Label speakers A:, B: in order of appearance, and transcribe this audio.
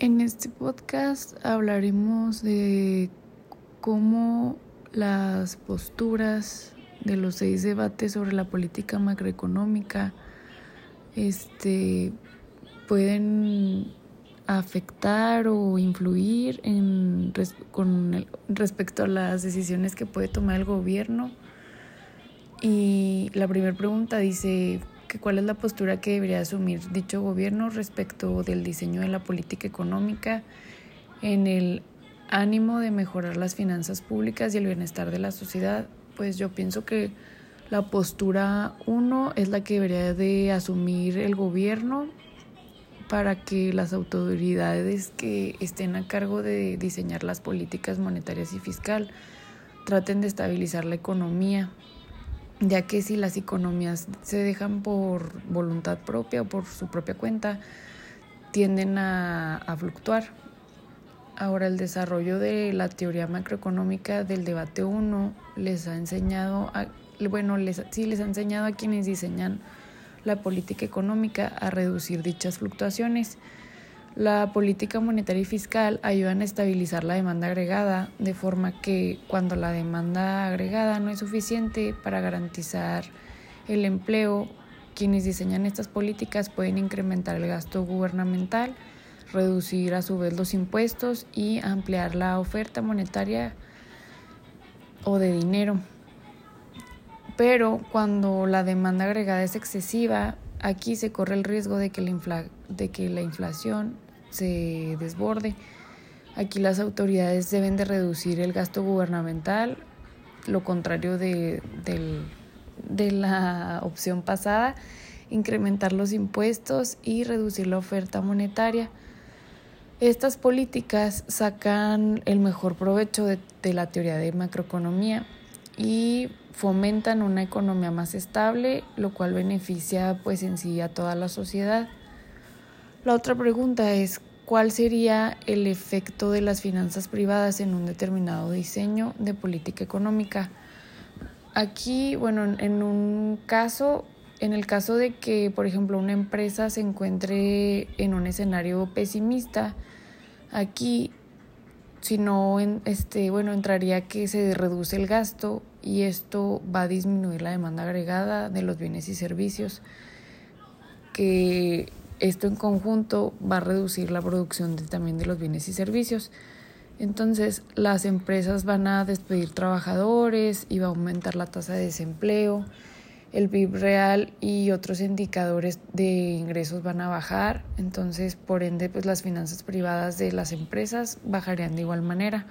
A: En este podcast hablaremos de cómo las posturas de los seis debates sobre la política macroeconómica este, pueden afectar o influir en, con respecto a las decisiones que puede tomar el gobierno. Y la primera pregunta dice, que cuál es la postura que debería asumir dicho gobierno respecto del diseño de la política económica en el ánimo de mejorar las finanzas públicas y el bienestar de la sociedad. Pues yo pienso que la postura uno es la que debería de asumir el gobierno para que las autoridades que estén a cargo de diseñar las políticas monetarias y fiscal traten de estabilizar la economía ya que si las economías se dejan por voluntad propia o por su propia cuenta, tienden a, fluctuar. Ahora, el desarrollo de la teoría macroeconómica del debate 1 les ha enseñado, a, bueno, les, sí les ha enseñado a quienes diseñan la política económica a reducir dichas fluctuaciones. La política monetaria y fiscal ayudan a estabilizar la demanda agregada, de forma que cuando la demanda agregada no es suficiente para garantizar el empleo, quienes diseñan estas políticas pueden incrementar el gasto gubernamental, reducir a su vez los impuestos y ampliar la oferta monetaria o de dinero. Pero cuando la demanda agregada es excesiva, Aquí se corre el riesgo de que la, de que la inflación se desborde. Aquí las autoridades deben de reducir el gasto gubernamental, lo contrario de, de la opción pasada, incrementar los impuestos y reducir la oferta monetaria. Estas políticas sacan el mejor provecho de, de la teoría de macroeconomía y fomentan una economía más estable, lo cual beneficia pues en sí a toda la sociedad. La otra pregunta es cuál sería el efecto de las finanzas privadas en un determinado diseño de política económica. Aquí, bueno, en un caso, en el caso de que, por ejemplo, una empresa se encuentre en un escenario pesimista, aquí si no, este, bueno, entraría que se reduce el gasto y esto va a disminuir la demanda agregada de los bienes y servicios, que esto en conjunto va a reducir la producción también de los bienes y servicios. Entonces las empresas van a despedir trabajadores y va a aumentar la tasa de desempleo el PIB real y otros indicadores de ingresos van a bajar, entonces por ende pues las finanzas privadas de las empresas bajarían de igual manera.